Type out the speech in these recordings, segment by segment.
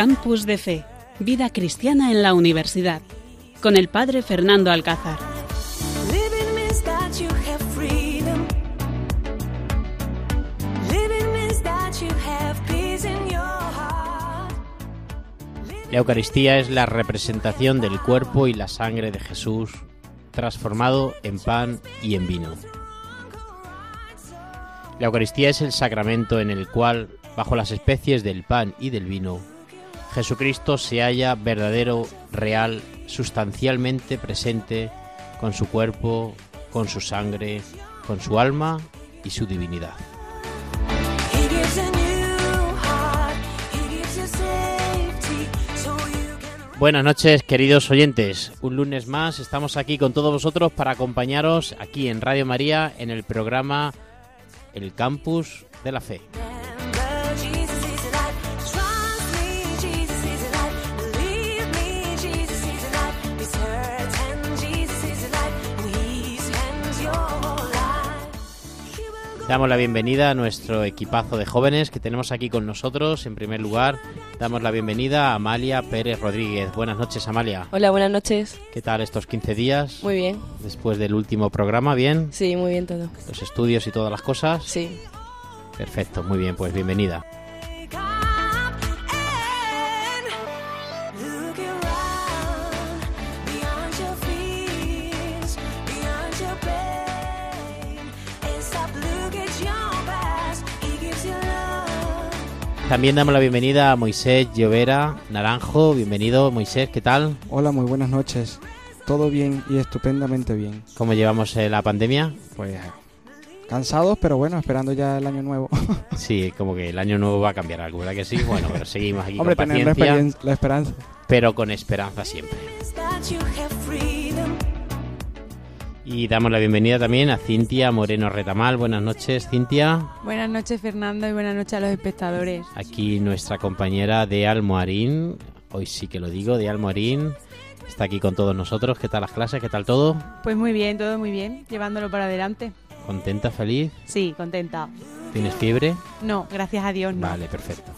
Campus de Fe, Vida Cristiana en la Universidad, con el Padre Fernando Alcázar. La Eucaristía es la representación del cuerpo y la sangre de Jesús transformado en pan y en vino. La Eucaristía es el sacramento en el cual, bajo las especies del pan y del vino, Jesucristo se halla verdadero, real, sustancialmente presente con su cuerpo, con su sangre, con su alma y su divinidad. Buenas noches, queridos oyentes. Un lunes más estamos aquí con todos vosotros para acompañaros aquí en Radio María en el programa El Campus de la Fe. Damos la bienvenida a nuestro equipazo de jóvenes que tenemos aquí con nosotros. En primer lugar, damos la bienvenida a Amalia Pérez Rodríguez. Buenas noches, Amalia. Hola, buenas noches. ¿Qué tal estos 15 días? Muy bien. Después del último programa, ¿bien? Sí, muy bien todo. Los estudios y todas las cosas. Sí. Perfecto, muy bien, pues bienvenida. También damos la bienvenida a Moisés Llovera Naranjo. Bienvenido, Moisés, ¿qué tal? Hola, muy buenas noches. Todo bien y estupendamente bien. ¿Cómo llevamos eh, la pandemia? Pues cansados, pero bueno, esperando ya el año nuevo. Sí, como que el año nuevo va a cambiar algo, ¿verdad que sí? Bueno, pero seguimos aquí Hombre, con tener la, paciencia, experien- la esperanza. pero con esperanza siempre. Y damos la bienvenida también a Cintia Moreno Retamal. Buenas noches, Cintia. Buenas noches Fernando y buenas noches a los espectadores. Aquí nuestra compañera de Almoharín, hoy sí que lo digo, de Almoharín, está aquí con todos nosotros. ¿Qué tal las clases? ¿Qué tal todo? Pues muy bien, todo muy bien, llevándolo para adelante. ¿Contenta, feliz? Sí, contenta. ¿Tienes fiebre? No, gracias a Dios no. Vale, perfecto.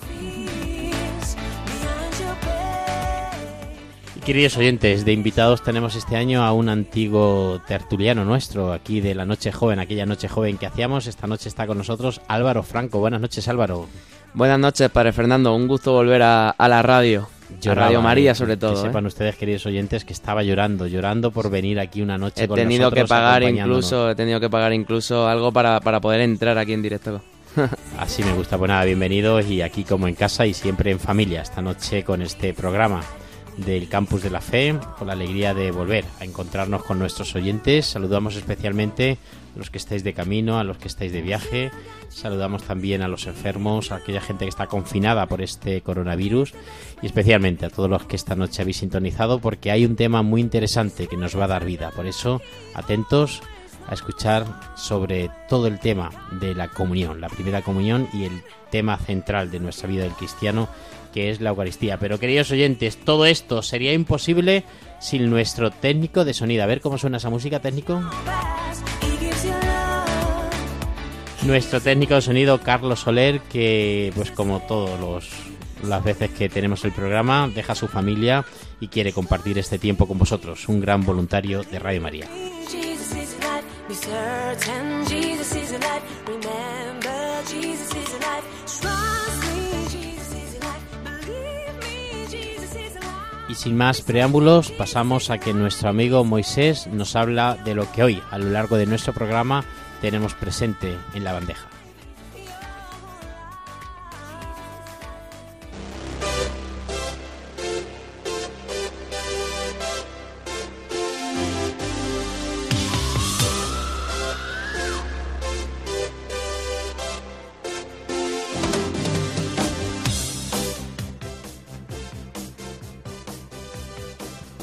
Queridos oyentes, de invitados tenemos este año a un antiguo tertuliano nuestro, aquí de la Noche Joven, aquella Noche Joven que hacíamos. Esta noche está con nosotros Álvaro Franco. Buenas noches, Álvaro. Buenas noches, Padre Fernando. Un gusto volver a, a la radio. Lloraba, a Radio María, eh, sobre todo. Que ¿eh? sepan ustedes, queridos oyentes, que estaba llorando, llorando por venir aquí una noche He con tenido que pagar incluso, he tenido que pagar incluso algo para, para poder entrar aquí en directo. Así me gusta. Pues nada, bienvenidos y aquí como en casa y siempre en familia esta noche con este programa del Campus de la Fe, con la alegría de volver a encontrarnos con nuestros oyentes. Saludamos especialmente a los que estáis de camino, a los que estáis de viaje. Saludamos también a los enfermos, a aquella gente que está confinada por este coronavirus y especialmente a todos los que esta noche habéis sintonizado porque hay un tema muy interesante que nos va a dar vida. Por eso, atentos a escuchar sobre todo el tema de la comunión, la primera comunión y el tema central de nuestra vida del cristiano, que es la Eucaristía. Pero queridos oyentes, todo esto sería imposible sin nuestro técnico de sonido. A ver cómo suena esa música, técnico. Nuestro técnico de sonido, Carlos Soler, que pues como todos los las veces que tenemos el programa, deja a su familia y quiere compartir este tiempo con vosotros. Un gran voluntario de Radio María. Y sin más preámbulos, pasamos a que nuestro amigo Moisés nos habla de lo que hoy, a lo largo de nuestro programa, tenemos presente en la bandeja.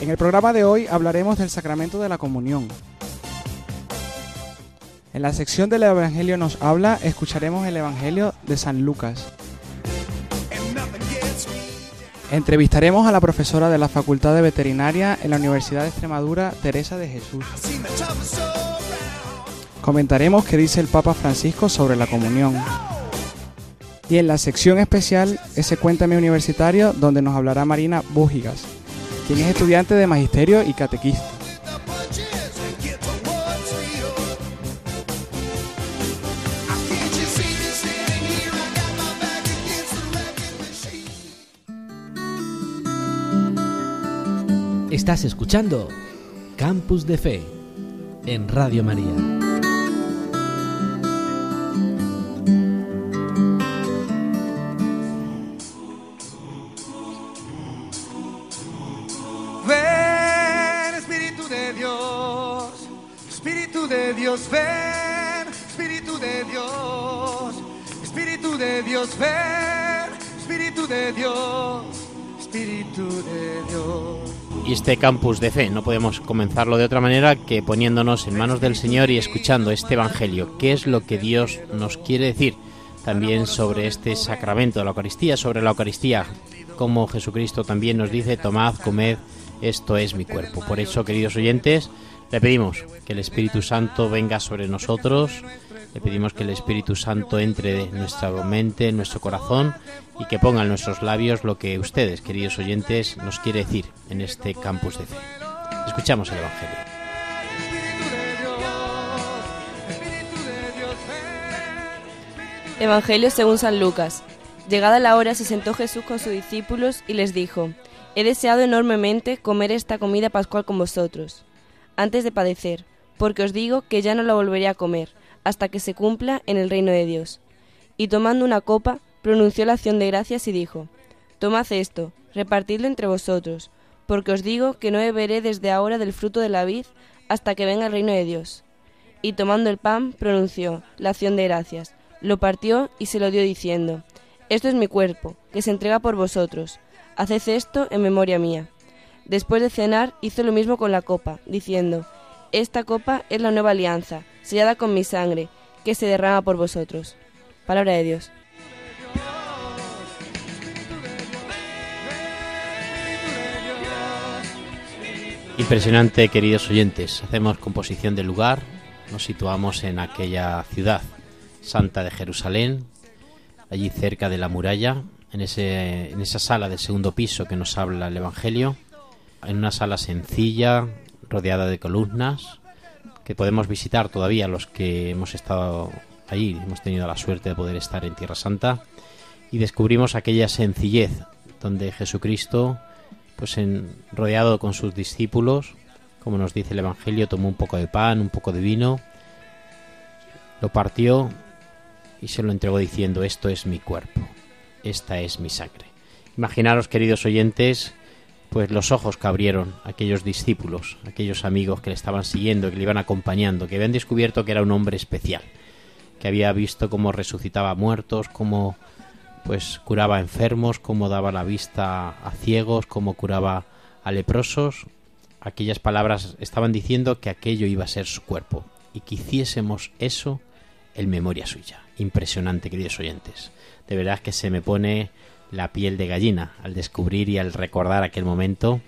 En el programa de hoy hablaremos del sacramento de la comunión. En la sección del Evangelio nos habla, escucharemos el Evangelio de San Lucas. Entrevistaremos a la profesora de la Facultad de Veterinaria en la Universidad de Extremadura, Teresa de Jesús. Comentaremos qué dice el Papa Francisco sobre la comunión. Y en la sección especial, ese Cuéntame Universitario, donde nos hablará Marina Bújigas, quien es estudiante de Magisterio y Catequista. Estás escuchando Campus de Fe en Radio María. Este campus de fe no podemos comenzarlo de otra manera que poniéndonos en manos del Señor y escuchando este Evangelio. ¿Qué es lo que Dios nos quiere decir? También sobre este sacramento de la Eucaristía, sobre la Eucaristía, como Jesucristo también nos dice, tomad, comed, esto es mi cuerpo. Por eso, queridos oyentes, le pedimos que el Espíritu Santo venga sobre nosotros, le pedimos que el Espíritu Santo entre en nuestra mente, en nuestro corazón y que ponga en nuestros labios lo que ustedes, queridos oyentes, nos quiere decir en este campus de fe. Escuchamos el Evangelio. Evangelio según San Lucas. Llegada la hora se sentó Jesús con sus discípulos y les dijo, He deseado enormemente comer esta comida pascual con vosotros, antes de padecer, porque os digo que ya no la volveré a comer, hasta que se cumpla en el reino de Dios. Y tomando una copa, pronunció la acción de gracias y dijo, Tomad esto, repartidlo entre vosotros, porque os digo que no beberé desde ahora del fruto de la vid hasta que venga el reino de Dios. Y tomando el pan, pronunció la acción de gracias, lo partió y se lo dio diciendo, Esto es mi cuerpo, que se entrega por vosotros, haced esto en memoria mía. Después de cenar, hizo lo mismo con la copa, diciendo, Esta copa es la nueva alianza, sellada con mi sangre, que se derrama por vosotros. Palabra de Dios. Impresionante, queridos oyentes. Hacemos composición del lugar, nos situamos en aquella ciudad santa de Jerusalén, allí cerca de la muralla, en, ese, en esa sala del segundo piso que nos habla el Evangelio, en una sala sencilla, rodeada de columnas, que podemos visitar todavía los que hemos estado allí, hemos tenido la suerte de poder estar en Tierra Santa, y descubrimos aquella sencillez donde Jesucristo pues en, rodeado con sus discípulos, como nos dice el Evangelio, tomó un poco de pan, un poco de vino, lo partió y se lo entregó diciendo, esto es mi cuerpo, esta es mi sangre. Imaginaros, queridos oyentes, pues los ojos que abrieron aquellos discípulos, aquellos amigos que le estaban siguiendo, que le iban acompañando, que habían descubierto que era un hombre especial, que había visto cómo resucitaba muertos, cómo pues curaba enfermos, cómo daba la vista a ciegos, cómo curaba a leprosos. Aquellas palabras estaban diciendo que aquello iba a ser su cuerpo y que hiciésemos eso en memoria suya. Impresionante, queridos oyentes. De verdad que se me pone la piel de gallina al descubrir y al recordar aquel momento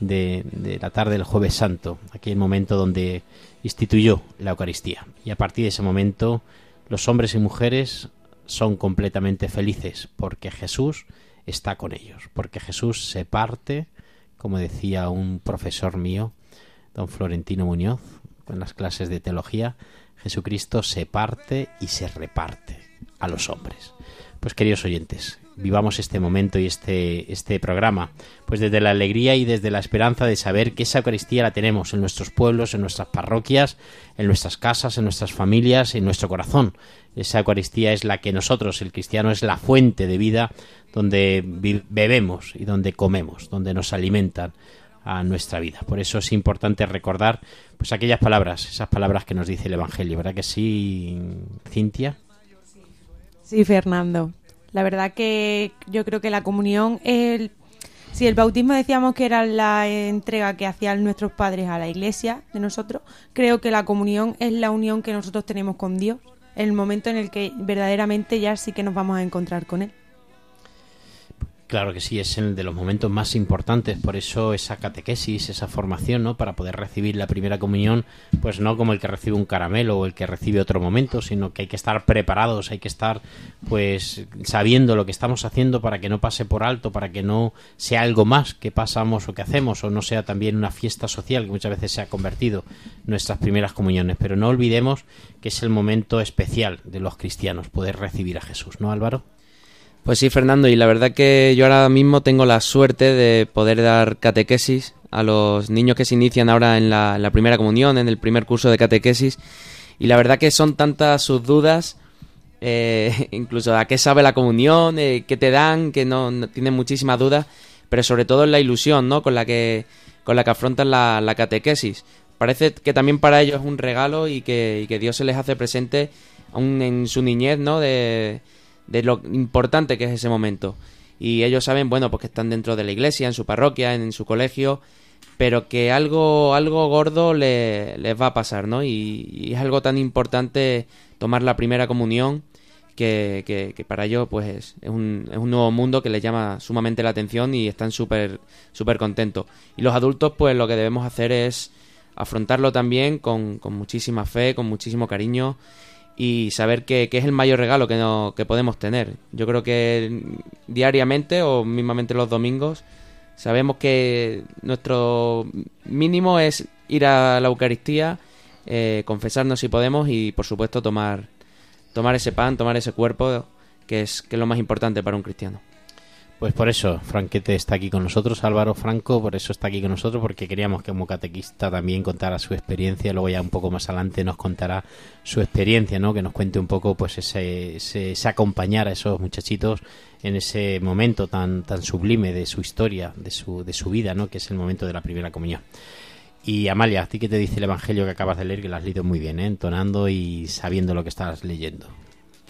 de, la tarde del jueves santo, aquel momento donde instituyó la Eucaristía. Y a partir de ese momento los hombres y mujeres son completamente felices porque Jesús está con ellos, porque Jesús se parte, como decía un profesor mío, don Florentino Muñoz, en las clases de teología, Jesucristo se parte y se reparte a los hombres. Pues queridos oyentes, vivamos este momento y este, este programa, pues desde la alegría y desde la esperanza de saber que esa Eucaristía la tenemos en nuestros pueblos, en nuestras parroquias, en nuestras casas, en nuestras familias, en nuestro corazón. Esa Eucaristía es la que nosotros, el cristiano, es la fuente de vida donde bebemos y donde comemos, donde nos alimentan a nuestra vida. Por eso es importante recordar pues aquellas palabras, esas palabras que nos dice el Evangelio, ¿verdad que sí, Cintia? Sí, Fernando. La verdad que yo creo que la comunión es el... Si el bautismo decíamos que era la entrega que hacían nuestros padres a la iglesia de nosotros, creo que la comunión es la unión que nosotros tenemos con Dios, el momento en el que verdaderamente ya sí que nos vamos a encontrar con Él. Claro que sí, es el de los momentos más importantes, por eso esa catequesis, esa formación, ¿no? Para poder recibir la primera comunión, pues no como el que recibe un caramelo o el que recibe otro momento, sino que hay que estar preparados, hay que estar, pues, sabiendo lo que estamos haciendo para que no pase por alto, para que no sea algo más que pasamos o que hacemos, o no sea también una fiesta social que muchas veces se ha convertido nuestras primeras comuniones. Pero no olvidemos que es el momento especial de los cristianos, poder recibir a Jesús, ¿no, Álvaro? Pues sí, Fernando, y la verdad que yo ahora mismo tengo la suerte de poder dar catequesis a los niños que se inician ahora en la, la primera comunión, en el primer curso de catequesis, y la verdad que son tantas sus dudas, eh, incluso a qué sabe la comunión, eh, qué te dan, que no, tienen muchísimas dudas, pero sobre todo en la ilusión, ¿no? Con la que, con la que afrontan la, la catequesis. Parece que también para ellos es un regalo y que, y que Dios se les hace presente aún en su niñez, ¿no? De, de lo importante que es ese momento. Y ellos saben, bueno, pues que están dentro de la iglesia, en su parroquia, en, su colegio, pero que algo, algo gordo le- les va a pasar, ¿no? Y, es algo tan importante tomar la primera comunión que, que- que para ellos, pues, es, es un, es un nuevo mundo que les llama sumamente la atención y están súper, súper contentos. Y los adultos, pues, lo que debemos hacer es afrontarlo también con, con muchísima fe, con muchísimo cariño y saber que, que es el mayor regalo que, no, que podemos tener. Yo creo que diariamente o mismamente los domingos sabemos que nuestro mínimo es ir a la Eucaristía, eh, confesarnos si podemos y por supuesto tomar, tomar ese pan, tomar ese cuerpo que es, que es lo más importante para un cristiano. Pues por eso Franquete está aquí con nosotros, Álvaro Franco, por eso está aquí con nosotros, porque queríamos que como catequista también contara su experiencia, luego ya un poco más adelante nos contará su experiencia, ¿no? Que nos cuente un poco pues ese, ese, ese acompañar a esos muchachitos en ese momento tan, tan sublime de su historia, de su, de su vida, ¿no? Que es el momento de la primera comunión. Y Amalia, ¿a ti qué te dice el Evangelio que acabas de leer? Que lo has leído muy bien, ¿eh? entonando y sabiendo lo que estás leyendo.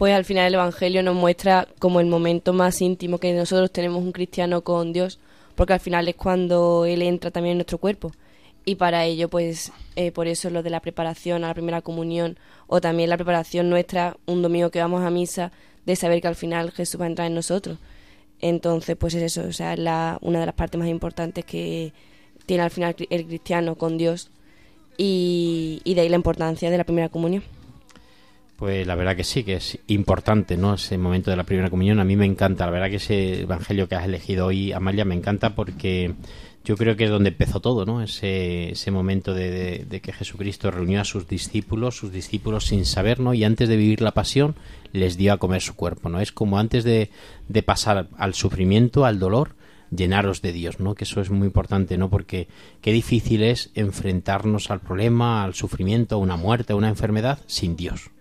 Pues al final el Evangelio nos muestra como el momento más íntimo que nosotros tenemos un cristiano con Dios, porque al final es cuando Él entra también en nuestro cuerpo. Y para ello, pues eh, por eso lo de la preparación a la primera comunión o también la preparación nuestra un domingo que vamos a misa de saber que al final Jesús va a entrar en nosotros. Entonces, pues es eso, o sea, es la, una de las partes más importantes que tiene al final el cristiano con Dios y, y de ahí la importancia de la primera comunión. Pues la verdad que sí, que es importante, ¿no? Ese momento de la primera comunión. A mí me encanta, la verdad que ese evangelio que has elegido hoy, Amalia, me encanta porque yo creo que es donde empezó todo, ¿no? Ese, ese momento de, de- de que Jesucristo reunió a sus discípulos, sus discípulos sin saber, ¿no? Y antes de vivir la pasión, les dio a comer su cuerpo, ¿no? Es como antes de, de pasar al sufrimiento, al dolor, llenaros de Dios, ¿no? Que eso es muy importante, ¿no? Porque qué difícil es enfrentarnos al problema, al sufrimiento, a una muerte, a una enfermedad sin Dios.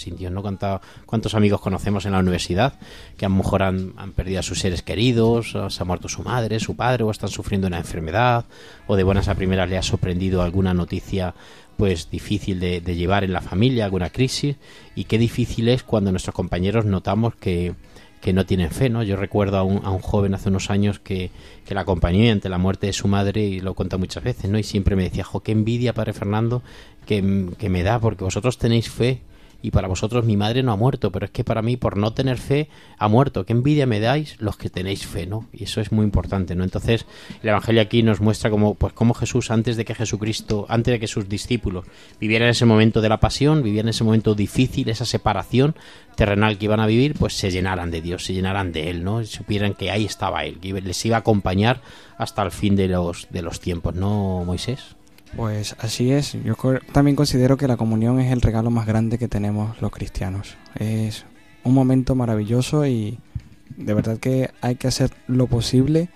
Sin Dios, ¿no? Cuánta- ¿Cuántos amigos conocemos en la universidad que a lo mejor han, perdido a sus seres queridos, se ha muerto su madre, su padre, o están sufriendo una enfermedad, o de buenas a primeras le ha sorprendido alguna noticia pues difícil de, de llevar en la familia, alguna crisis, y qué difícil es cuando nuestros compañeros notamos que, que no tienen fe, ¿no? Yo recuerdo a un, a un joven hace unos años que, que la acompañé ante la muerte de su madre y lo cuenta muchas veces, ¿no? Y siempre me decía, jo, qué envidia, padre Fernando, que, que me da, porque vosotros tenéis fe y para vosotros mi madre no ha muerto, pero es que para mí por no tener fe ha muerto. Qué envidia me dais los que tenéis fe, ¿no? Y eso es muy importante, ¿no? Entonces, el evangelio aquí nos muestra como pues cómo Jesús antes de que Jesucristo, antes de que sus discípulos vivieran ese momento de la pasión, vivieran ese momento difícil, esa separación terrenal que iban a vivir, pues se llenaran de Dios, se llenaran de él, ¿no? Y supieran que ahí estaba él, que les iba a acompañar hasta el fin de los de los tiempos, ¿no, Moisés? Pues así es. Yo también considero que la comunión es el regalo más grande que tenemos los cristianos. Es un momento maravilloso y de verdad que hay que hacer lo posible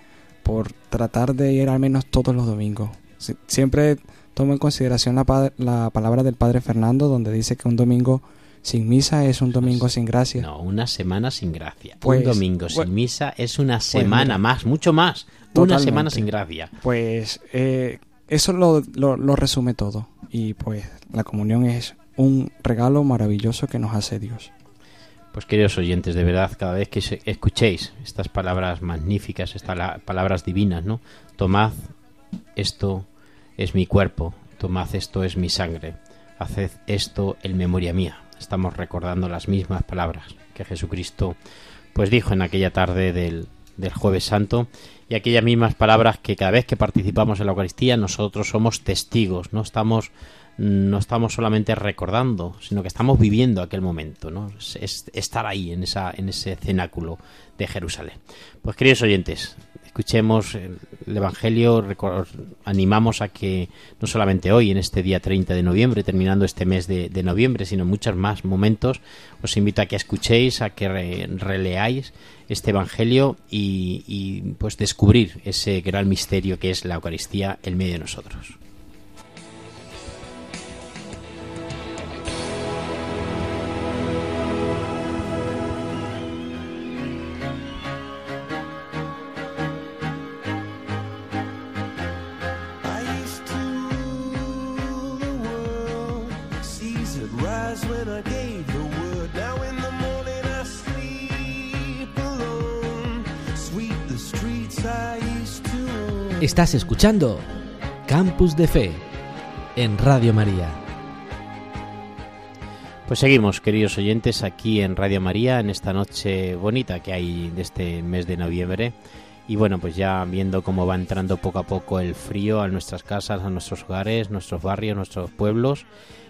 por tratar de ir al menos todos los domingos. Si- Siempre tomo en consideración la, pa- la palabra del Padre Fernando donde dice que un domingo sin misa es un domingo sin gracia. No, una semana sin gracia. Pues, un domingo bueno, sin misa es una semana mira. más, mucho más. Una Totalmente. semana sin gracia. Pues eh, eso lo, lo- resume todo. Y pues la comunión es un regalo maravilloso que nos hace Dios. Pues queridos oyentes, de verdad, cada vez que escuchéis estas palabras magníficas, estas la- palabras divinas, ¿no? Tomad esto es mi cuerpo, tomad esto es mi sangre, haced esto en memoria mía. Estamos recordando las mismas palabras que Jesucristo pues dijo en aquella tarde del, del Jueves Santo y aquellas mismas palabras que cada vez que participamos en la Eucaristía nosotros somos testigos, no estamos no estamos solamente recordando, sino que estamos viviendo aquel momento, ¿no? Es, es estar ahí en esa en ese cenáculo de Jerusalén. Pues queridos oyentes, escuchemos el, el Evangelio, animamos a que no solamente hoy, en este día 30 de noviembre, terminando este mes de, noviembre, sino en muchos más momentos, os invito a que escuchéis, a que re- releáis este Evangelio y, y, pues descubrir ese gran misterio que es la Eucaristía en medio de nosotros. Estás escuchando Campus de Fe en Radio María. Pues seguimos, queridos oyentes, aquí en Radio María, en esta noche bonita que hay de este mes de noviembre. Y bueno, pues ya viendo cómo va entrando poco a poco el frío a nuestras casas, a nuestros hogares, nuestros barrios, nuestros pueblos.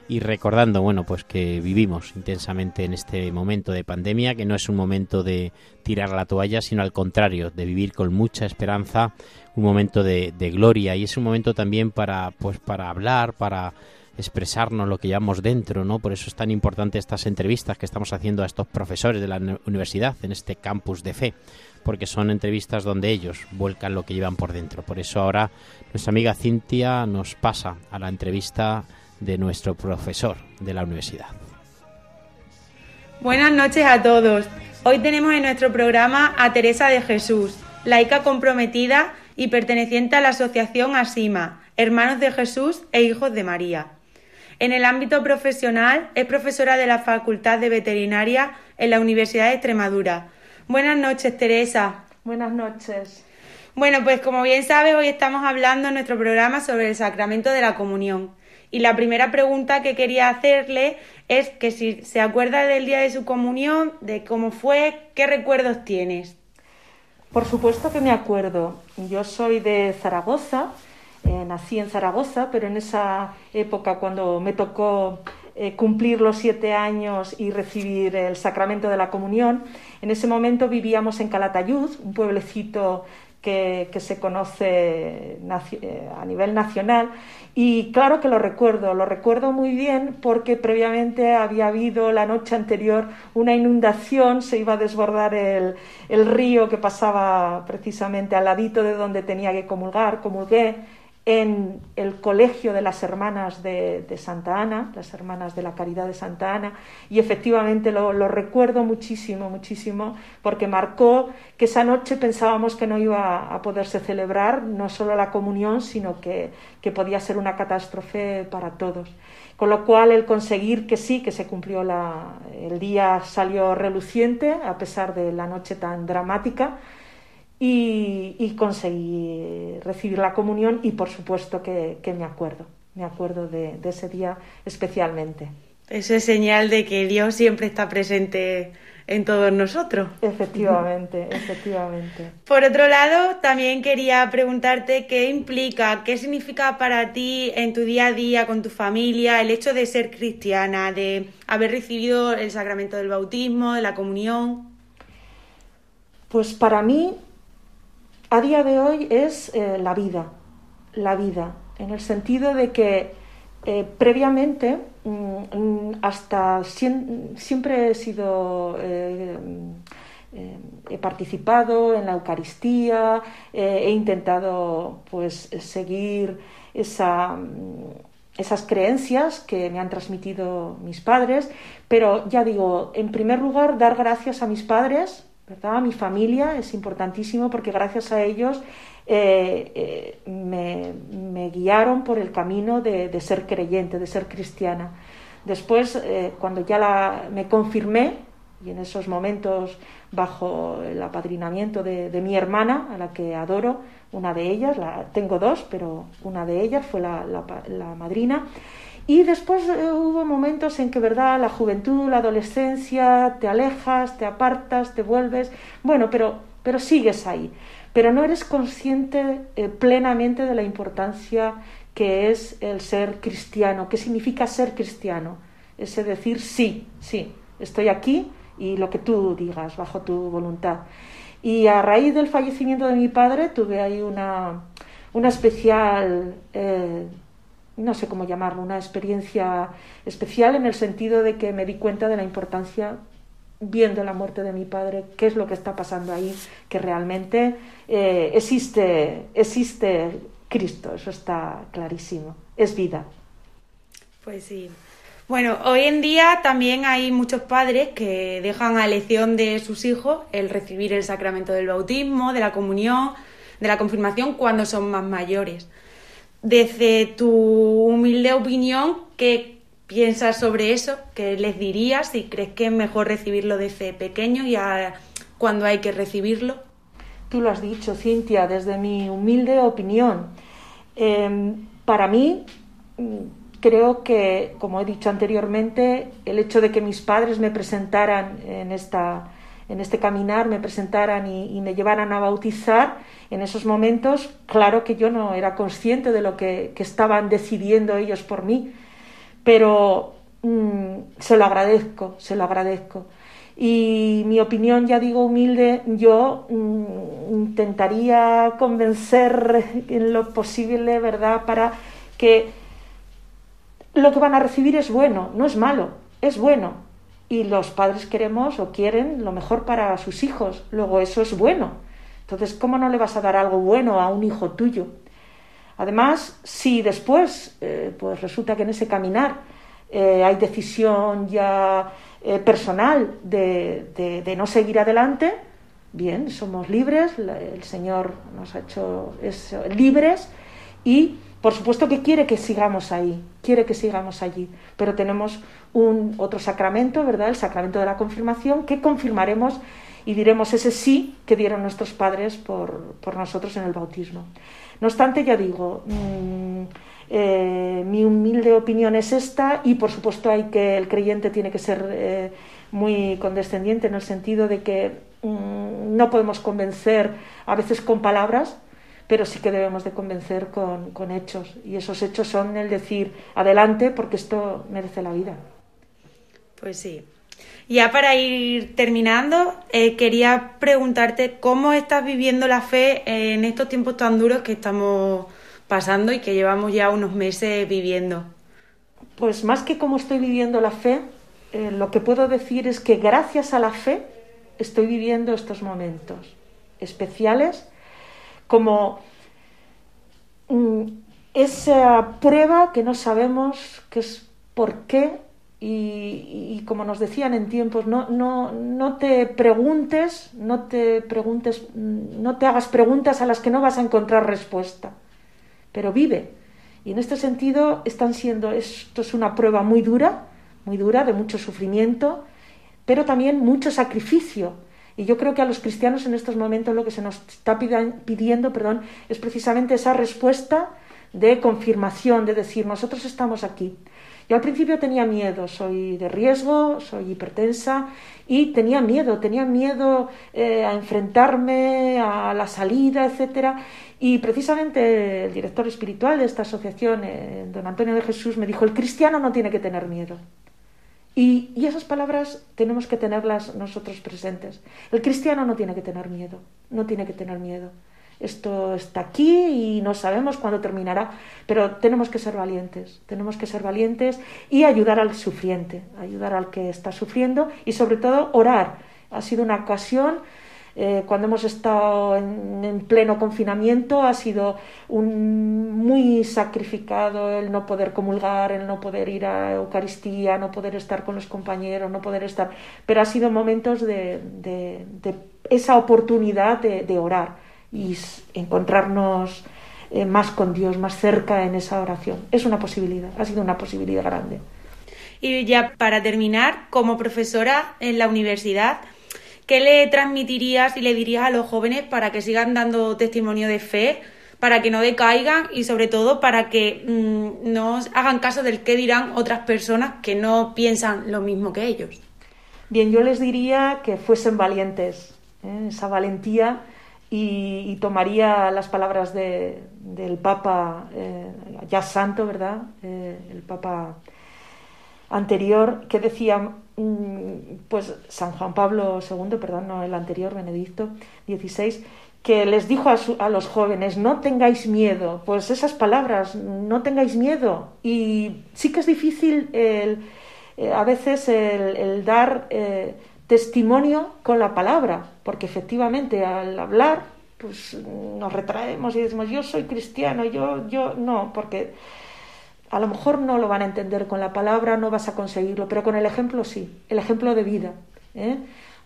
Y recordando, bueno, pues que vivimos intensamente en este momento de pandemia, que no es un momento de tirar la toalla, sino al contrario, de vivir con mucha esperanza, un momento de, gloria. Y es un momento también para, pues, para hablar, para expresarnos lo que llevamos dentro, ¿no? Por eso es tan importante estas entrevistas que estamos haciendo a estos profesores de la uni- universidad en este campus de fe, porque son entrevistas donde ellos vuelcan lo que llevan por dentro. Por eso ahora nuestra amiga Cintia nos pasa a la entrevista de nuestro profesor de la universidad. Buenas noches a todos. Hoy tenemos en nuestro programa a Teresa de Jesús, laica comprometida y perteneciente a la asociación ASIMA, Hermanos de Jesús e Hijos de María. En el ámbito profesional es profesora de la Facultad de Veterinaria en la Universidad de Extremadura. Buenas noches, Teresa. Buenas noches. Bueno, pues como bien sabes, hoy estamos hablando en nuestro programa sobre el sacramento de la comunión. Y la primera pregunta que quería hacerle es que si se acuerda del día de su comunión, de cómo fue, qué recuerdos tienes. Por supuesto que me acuerdo. Yo soy de Zaragoza, eh, nací en Zaragoza, pero en esa época cuando me tocó eh, cumplir los siete años y recibir el sacramento de la comunión, en ese momento vivíamos en Calatayud, un pueblecito que, se conoce eh, a nivel nacional. Y claro que lo recuerdo, lo recuerdo muy bien porque previamente había habido la noche anterior una inundación, se iba a desbordar el, el río que pasaba precisamente al ladito de donde tenía que comulgar. Comulgué en el colegio de las hermanas de, Santa Ana, las hermanas de la Caridad de Santa Ana, y efectivamente lo, lo recuerdo muchísimo, muchísimo, porque marcó que esa noche pensábamos que no iba a poderse celebrar no solo la comunión, sino que, que podía ser una catástrofe para todos. Con lo cual el conseguir que sí, que se cumplió la, el día salió reluciente, a pesar de la noche tan dramática, y, y conseguí recibir la comunión y por supuesto que, que me acuerdo, me acuerdo de, de ese día especialmente. Eso es señal de que Dios siempre está presente en todos nosotros. Efectivamente, efectivamente. Por otro lado, también quería preguntarte qué implica, qué significa para ti en tu día a día con tu familia el hecho de ser cristiana, de haber recibido el sacramento del bautismo, de la comunión. Pues para mí, a día de hoy es eh, la vida, la vida, en el sentido de que eh, previamente, mm, hasta siempre he sido, eh, he participado en la Eucaristía, he intentado pues seguir mm, esas creencias que me han transmitido mis padres, pero ya digo, en primer lugar, dar gracias a mis padres, ¿verdad? Mi familia es importantísimo porque gracias a ellos eh, eh, me, guiaron por el camino de, de ser creyente, de ser cristiana. Después, eh, cuando ya la- me confirmé, y en esos momentos bajo el apadrinamiento de, de mi hermana, a la que adoro, una de ellas, la, tengo dos, pero una de ellas fue la, la madrina, Y después eh, hubo momentos en que, ¿verdad? La juventud, la adolescencia, te alejas, te apartas, te vuelves. Bueno, pero, pero sigues ahí. Pero no eres consciente eh, plenamente de la importancia que es el ser cristiano, qué significa ser cristiano. Ese decir sí, sí, estoy aquí y lo que tú digas, bajo tu voluntad. Y a raíz del fallecimiento de mi padre tuve ahí una, una especial, eh, no sé cómo llamarlo, una experiencia especial en el sentido de que me di cuenta de la importancia, viendo la muerte de mi padre, qué es lo que está pasando ahí, que realmente eh, existe, existe Cristo, eso está clarísimo, es vida. Pues sí. Bueno, hoy en día también hay muchos padres que dejan a elección de sus hijos el recibir el sacramento del bautismo, de la comunión, de la confirmación cuando son más mayores. Desde tu humilde opinión, ¿qué piensas sobre eso? ¿Qué les dirías? Si crees que es mejor recibirlo desde pequeño y a cuando hay que recibirlo. Tú lo has dicho, Cintia, desde mi humilde opinión. Eh, para mí, mm, creo que, como he dicho anteriormente, el hecho de que mis padres me presentaran en, esta, en este caminar, me presentaran y, me llevaran a bautizar, en esos momentos, claro que yo no era consciente de lo que, que estaban decidiendo ellos por mí, pero mm, se lo agradezco, se lo agradezco. Y mi opinión, ya digo, humilde, yo mm, intentaría convencer en lo posible, ¿verdad?, para que lo que van a recibir es bueno, no es malo, es bueno. Y los padres queremos o quieren lo mejor para sus hijos, luego eso es bueno. Entonces, ¿cómo no le vas a dar algo bueno a un hijo tuyo? Además, si después, eh, pues resulta que en ese caminar eh, hay decisión ya eh, personal de, de, de, no seguir adelante, bien, somos libres, el Señor nos ha hecho es, libres y por supuesto que quiere que sigamos ahí, quiere que sigamos allí, pero tenemos un otro sacramento, ¿verdad? El sacramento de la confirmación, que confirmaremos y diremos ese sí que dieron nuestros padres por, por nosotros en el bautismo. No obstante, ya digo, mmm, eh, mi humilde opinión es esta y por supuesto hay que el creyente tiene que ser eh, muy condescendiente en el sentido de que mmm, no podemos convencer a veces con palabras, pero sí que debemos de convencer con, con, hechos. Y esos hechos son el decir, adelante, porque esto merece la vida. Pues sí. Ya para ir terminando, eh, quería preguntarte cómo estás viviendo la fe en estos tiempos tan duros que estamos pasando y que llevamos ya unos meses viviendo. Pues más que cómo estoy viviendo la fe, eh, lo que puedo decir es que gracias a la fe estoy viviendo estos momentos especiales como mm, esa prueba que no sabemos que es por qué y, y, como nos decían en tiempos, no, no, no te preguntes, no te preguntes, no te hagas preguntas a las que no vas a encontrar respuesta, pero vive. Y en este sentido están siendo, esto es una prueba muy dura, muy dura, de mucho sufrimiento, pero también mucho sacrificio, y yo creo que a los cristianos en estos momentos lo que se nos está pidiendo perdón, es precisamente esa respuesta de confirmación, de decir, nosotros estamos aquí. Yo al principio tenía miedo, soy de riesgo, soy hipertensa y tenía miedo, tenía miedo eh, a enfrentarme a la salida, etcétera. Y precisamente el director espiritual de esta asociación, eh, don Antonio de Jesús, me dijo, el cristiano no tiene que tener miedo. Y, esas palabras tenemos que tenerlas nosotros presentes. El cristiano no tiene que tener miedo, no tiene que tener miedo. Esto está aquí y no sabemos cuándo terminará, pero tenemos que ser valientes, tenemos que ser valientes y ayudar al sufriente, ayudar al que está sufriendo y sobre todo orar. Ha sido una ocasión eh, cuando hemos estado en, en, pleno confinamiento ha sido un, muy sacrificado el no poder comulgar, el no poder ir a Eucaristía, no poder estar con los compañeros, no poder estar. Pero ha sido momentos de, esa oportunidad de, de, orar y encontrarnos eh, más con Dios, más cerca en esa oración. Es una posibilidad, ha sido una posibilidad grande. Y ya para terminar, como profesora en la universidad, ¿Qué le transmitirías y le dirías a los jóvenes para que sigan dando testimonio de fe, para que no decaigan y sobre todo para que mm, no hagan caso del que dirán otras personas que no piensan lo mismo que ellos. Bien, yo les diría que fuesen valientes, ¿eh? esa valentía, y, tomaría las palabras de- del Papa, eh, ya santo, ¿verdad? Eh, el Papa anterior, que decía, pues San Juan Pablo II, perdón, no el anterior, Benedicto XVI, que les dijo a, su- a los jóvenes, no tengáis miedo, pues esas palabras, no tengáis miedo. Y sí que es difícil el, eh, a veces el, el dar eh, testimonio con la palabra, porque efectivamente al hablar pues nos retraemos y decimos yo soy cristiano, yo, yo no, porque a lo mejor no lo van a entender con la palabra, no vas a conseguirlo, pero con el ejemplo sí, el ejemplo de vida. ¿eh?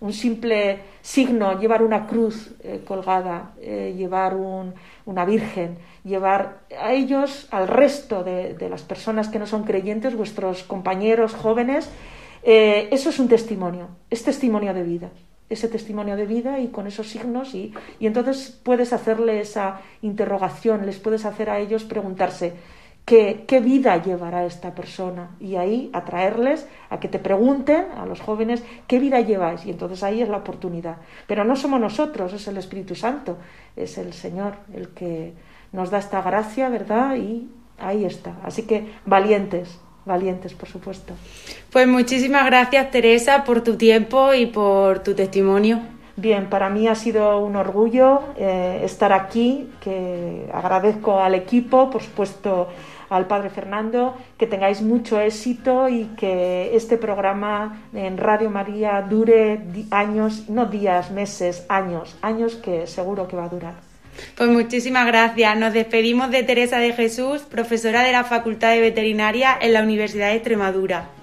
Un simple signo, llevar una cruz eh, colgada, eh, llevar un- una virgen, llevar a ellos, al resto de, las personas que no son creyentes, vuestros compañeros jóvenes, eso es un testimonio, es testimonio de vida ese testimonio de vida y con esos signos y entonces puedes hacerle esa interrogación, les puedes hacer a ellos preguntarse qué, qué vida llevará esta persona y ahí atraerles a que te pregunten a los jóvenes qué vida lleváis y entonces ahí es la oportunidad. Pero no somos nosotros, es el Espíritu Santo, es el Señor el que nos da esta gracia, ¿verdad? Y ahí está. Así que valientes, valientes, por supuesto. Pues muchísimas gracias Teresa por tu tiempo y por tu testimonio. Bien, para mí ha sido un orgullo eh, estar aquí, que agradezco al equipo, por supuesto al padre Fernando, que tengáis mucho éxito y que este programa en Radio María dure años, no días, meses, años, años que seguro que va a durar. Pues muchísimas gracias. Nos despedimos de Teresa de Jesús, profesora de la Facultad de Veterinaria en la Universidad de Extremadura.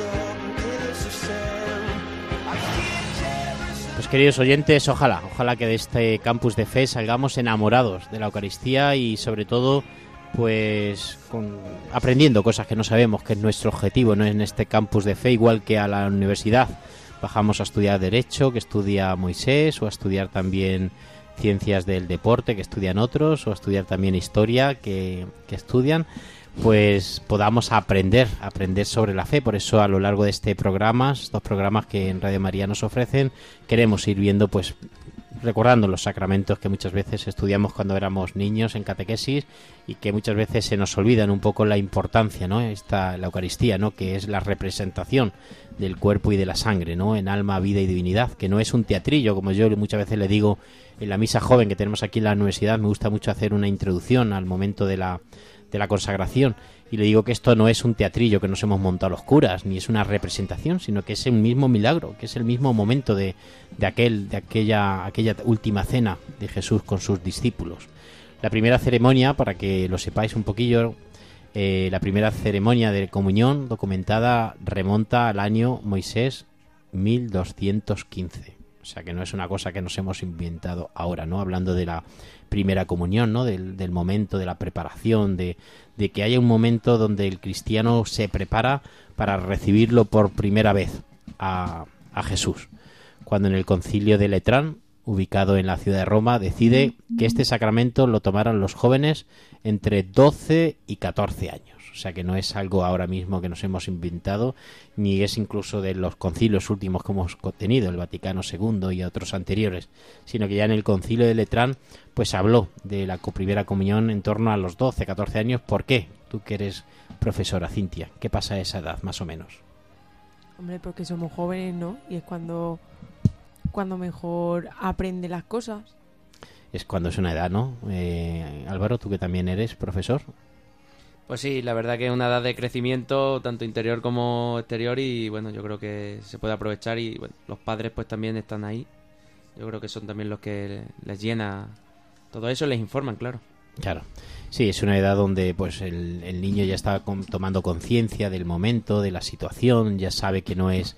And pillars of sand. I hear Jerusalem. Pues queridos oyentes, ojalá, ojalá que de este campus de fe salgamos enamorados de la Eucaristía y sobre todo pues con, aprendiendo cosas que no sabemos, que es nuestro objetivo ¿no? en este campus de fe, igual que a la universidad. Bajamos a estudiar Derecho, que estudia Moisés, o a estudiar también Ciencias del Deporte, que estudian otros, o a estudiar también Historia, que, que estudian pues podamos aprender, aprender sobre la fe. Por eso a lo largo de este programa, estos programas que en Radio María nos ofrecen, queremos ir viendo, pues recordando los sacramentos que muchas veces estudiamos cuando éramos niños en catequesis y que muchas veces se nos olvidan un poco la importancia, ¿no? Esta la Eucaristía, ¿no? Que es la representación del cuerpo y de la sangre, ¿no? En alma, vida y divinidad, que no es un teatrillo, como yo muchas veces le digo en la misa joven que tenemos aquí en la universidad, me gusta mucho hacer una introducción al momento de la de la consagración y le digo que esto no es un teatrillo que nos hemos montado los curas ni es una representación sino que es el mismo milagro que es el mismo momento de, de aquel de aquella aquella última cena de Jesús con sus discípulos la primera ceremonia para que lo sepáis un poquillo eh, la primera ceremonia de comunión documentada remonta al año Moisés 1215 o sea que no es una cosa que nos hemos inventado ahora, ¿no? Hablando de la primera comunión, ¿no? Del, momento, de la preparación, de, de que haya un momento donde el cristiano se prepara para recibirlo por primera vez a, a Jesús. Cuando en el concilio de Letrán, ubicado en la ciudad de Roma, decide que este sacramento lo tomaran los jóvenes entre 12 y 14 años. O sea que no es algo ahora mismo que nos hemos inventado, ni es incluso de los concilios últimos que hemos tenido, el Vaticano II y otros anteriores, sino que ya en el concilio de Letrán pues habló de la primera comunión en torno a los 12, 14 años. ¿Por qué? Tú que eres profesora, Cintia, ¿qué pasa a esa edad más o menos? Hombre, porque somos jóvenes, ¿no? Y es cuando, cuando mejor aprende las cosas. Es cuando es una edad, ¿no? Eh, Álvaro, tú que también eres profesor. Pues sí, la verdad que es una edad de crecimiento tanto interior como exterior y bueno, yo creo que se puede aprovechar y bueno, los padres pues también están ahí. Yo creo que son también los que les llena todo eso, les informan, claro. Claro. Sí, es una edad donde pues el, el niño ya está con- tomando conciencia del momento, de la situación, ya sabe que no es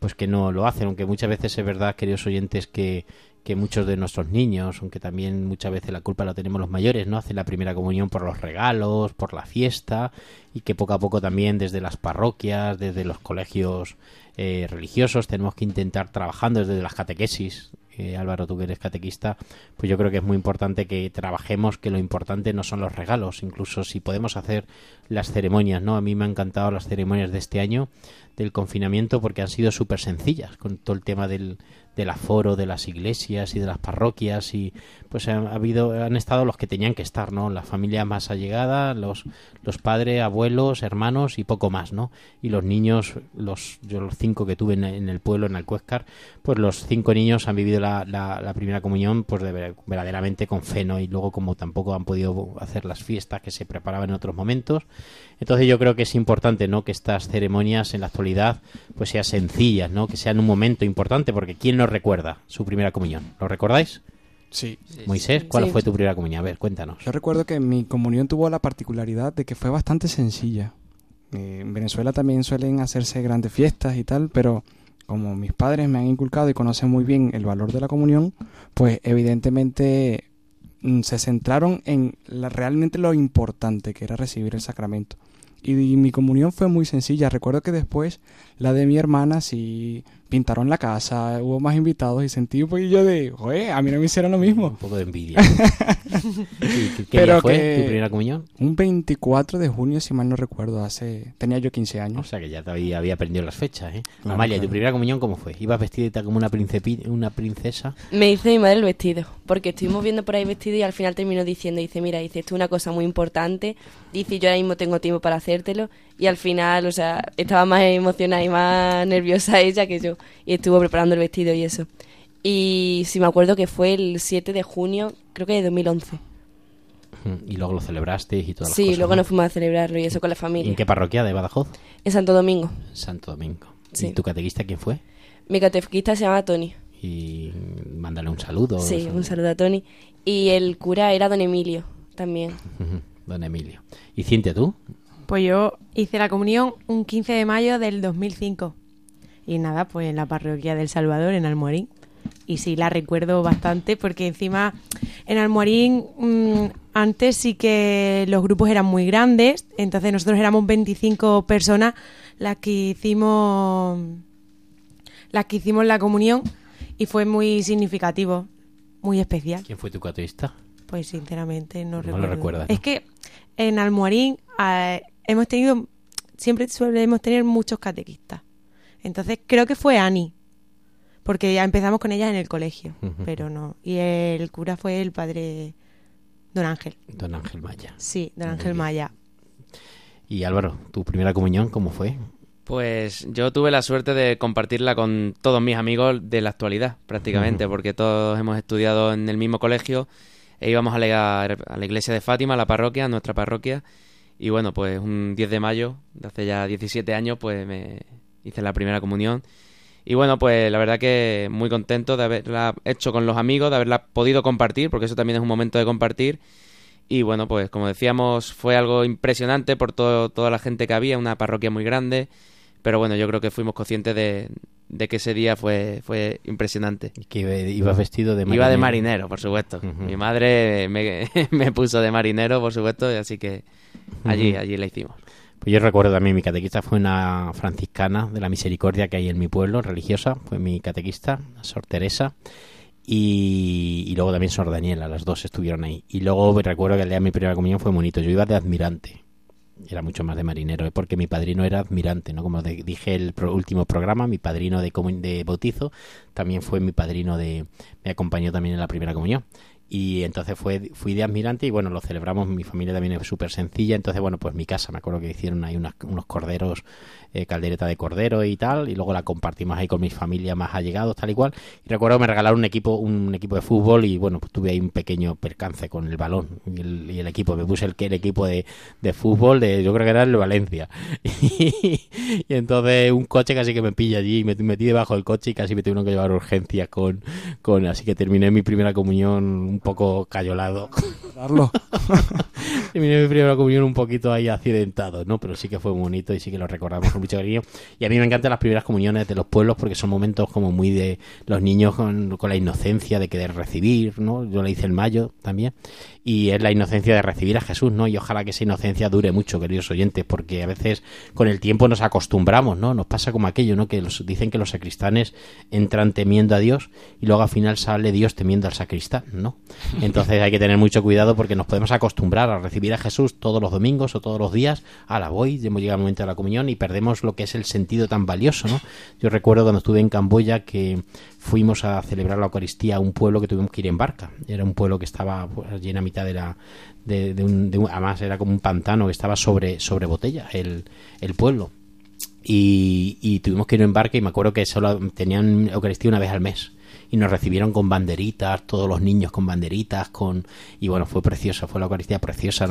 pues que no lo hacen, aunque muchas veces es verdad, queridos oyentes, que, que muchos de nuestros niños, aunque también muchas veces la culpa la tenemos los mayores, ¿no? Hacen la primera comunión por los regalos, por la fiesta, y que poco a poco también desde las parroquias, desde los colegios eh, religiosos, tenemos que intentar trabajando desde las catequesis. Eh, Álvaro, tú que eres catequista, pues yo creo que es muy importante que trabajemos, que lo importante no son los regalos, incluso si podemos hacer las ceremonias, ¿no? A mí me han encantado las ceremonias de este año del confinamiento porque han sido súper sencillas con todo el tema del, del aforo de las iglesias y de las parroquias y pues ha, ha habido han estado los que tenían que estar no la familia más allegada los los padres abuelos hermanos y poco más no y los niños los yo los cinco que tuve en, el pueblo en Alcuéscar pues los cinco niños han vivido la, la, la primera comunión pues de ver- verdaderamente con fe no y luego como tampoco han podido hacer las fiestas que se preparaban en otros momentos entonces yo creo que es importante no que estas ceremonias en la actualidad pues sean sencillas no que sean un momento importante porque quién nos recuerda su primera comunión lo recordáis Sí. Moisés cuál Sí. fue tu primera comunión a ver cuéntanos. Yo recuerdo que mi comunión tuvo la particularidad de que fue bastante sencilla. Eh, en Venezuela también suelen hacerse grandes fiestas y tal, pero como mis padres me han inculcado y conocen muy bien el valor de la comunión, pues evidentemente se centraron en la, realmente lo importante que era recibir el sacramento. Y, y mi comunión fue muy sencilla. Recuerdo que después la de mi hermana sí pintaron la casa, hubo más invitados y sentí un poquillo de, oye, a mí no me hicieron lo mismo. un poco de envidia ¿Y qué- qué Pero día fue que- tu primera comunión Un 24 de junio, si mal no recuerdo, hace tenía yo 15 o años. sea que ya te había, había aprendido las fechas ¿eh? Claro, Amalia ¿y claro. tu primera comunión cómo fue ibas vestida como una una princesa Me hizo mi madre el vestido, porque estuvimos viendo por ahí vestido y al final terminó diciendo, dice, mira, dice, esto es una cosa muy importante, dice, yo ahora mismo tengo tiempo para hacértelo, y al final, o sea, estaba más emocionada y más nerviosa ella que yo, y estuvo preparando el vestido y eso. Y si me acuerdo que fue el 7 de junio, creo que de 2011. y luego lo celebraste y todas las Sí, cosas luego ¿no? nos fuimos a celebrarlo y eso con la ¿Y familia. ¿En qué parroquia de Badajoz? En Santo Domingo. Santo Domingo. Sí. ¿Y tu catequista quién fue? Mi catequista se llama Tony. Y mándale un saludo. Sí, un saludo a Tony. Y el cura era don Emilio también. Don Emilio. ¿Y Cintia, tú? Pues yo hice la comunión un 15 de mayo del 2005. Y nada, pues en la parroquia del Salvador, en Almorín. Y sí, la recuerdo bastante porque encima en Almorín mm, antes sí que los grupos eran muy grandes. Entonces nosotros éramos 25 personas las que hicimos las que hicimos la comunión y fue muy significativo, muy especial. ¿Quién fue tu catequista? Pues sinceramente no, No lo recuerdo. recuerdas, Es que en Almorín eh, hemos tenido, siempre solemos tener muchos catequistas. Entonces creo que fue Ani, porque ya empezamos con ella en el colegio, pero no. Y el cura fue el padre Don Ángel. Don Ángel Maya. Sí, Don Ángel. Maya. Y Álvaro, ¿tu primera comunión cómo fue? Pues yo tuve la suerte de compartirla con todos mis amigos de la actualidad, prácticamente, porque todos hemos estudiado en el mismo colegio e íbamos a la, a la iglesia de Fátima, a la parroquia, a nuestra parroquia. Y bueno, pues un 10 de mayo, de hace ya 17 años, pues me hice la primera comunión. Y bueno, pues la verdad que muy contento de haberla hecho con los amigos, de haberla podido compartir, porque eso también es un momento de compartir. Y bueno, pues como decíamos, fue algo impresionante por todo, toda la gente que había, una parroquia muy grande. Pero bueno, yo creo que fuimos conscientes de, de que ese día fue, fue impresionante. ¿Y que iba- vestido de Iba de marinero, por supuesto. Mi madre me, me puso de marinero, por supuesto, y así que allí, allí la hicimos. Pues yo recuerdo también mi catequista fue una franciscana de la misericordia que hay en mi pueblo, religiosa, fue mi catequista, Sor Teresa, y, y luego también Sor Daniela, las dos estuvieron ahí. Y luego recuerdo que el día de mi primera comunión fue bonito, yo iba de admirante, era mucho más de marinero, ¿eh? porque mi padrino era admirante, ¿no? Como dije el pro- último programa, mi padrino de, de bautizo también fue mi padrino de... me acompañó también en la primera comunión. y entonces fue, fui de admirante y bueno, lo celebramos, mi familia también es súper sencilla, entonces bueno, pues mi casa, me acuerdo que hicieron ahí unas- unos corderos, eh, caldereta de cordero y tal, y luego la compartimos ahí con mi familia más allegados, tal y cual, y recuerdo que me regalaron un equipo, un equipo de fútbol y bueno, pues tuve ahí un pequeño percance con el balón y el, y el equipo, me puse el, el equipo de, de fútbol, de, yo creo que era el de Valencia, y, entonces un coche casi que me pilla allí, me metí debajo del coche y casi me tuvieron que llevar urgencias con, con, así que terminé mi primera comunión un poco cayolado. Terminé mi primera comunión un poquito ahí accidentado, ¿no? Pero sí que fue bonito y sí que lo recordamos mucho cariño. Y a mí me encantan las primeras comuniones de los pueblos porque son momentos como muy de los niños con, con la inocencia de querer recibir, ¿no? Yo la hice en mayo también. Y es la inocencia de recibir a Jesús, ¿no? Y ojalá que esa inocencia dure mucho, queridos oyentes, porque a veces con el tiempo nos acostumbramos, ¿no? Nos pasa como aquello, ¿no? Que los, dicen que los sacristanes entran temiendo a Dios y luego al final sale Dios temiendo al sacristán, ¿no? Entonces hay que tener mucho cuidado porque nos podemos acostumbrar a recibir a Jesús todos los domingos o todos los días. A la voy, hemos llegado al momento de la comunión y perdemos lo que es el sentido tan valioso, ¿no? Yo recuerdo cuando estuve en Camboya que fuimos a celebrar la Eucaristía a un pueblo que tuvimos que ir en barca. Era un pueblo que estaba pues, en la de la... De, un, un- además era como un pantano que estaba sobre, sobre botella el, el pueblo. Y, y tuvimos que ir en barca y me acuerdo que solo tenían Eucaristía una vez al mes. Y nos recibieron con banderitas, todos los niños con banderitas, con y bueno, fue precioso, fue la Eucaristía preciosa,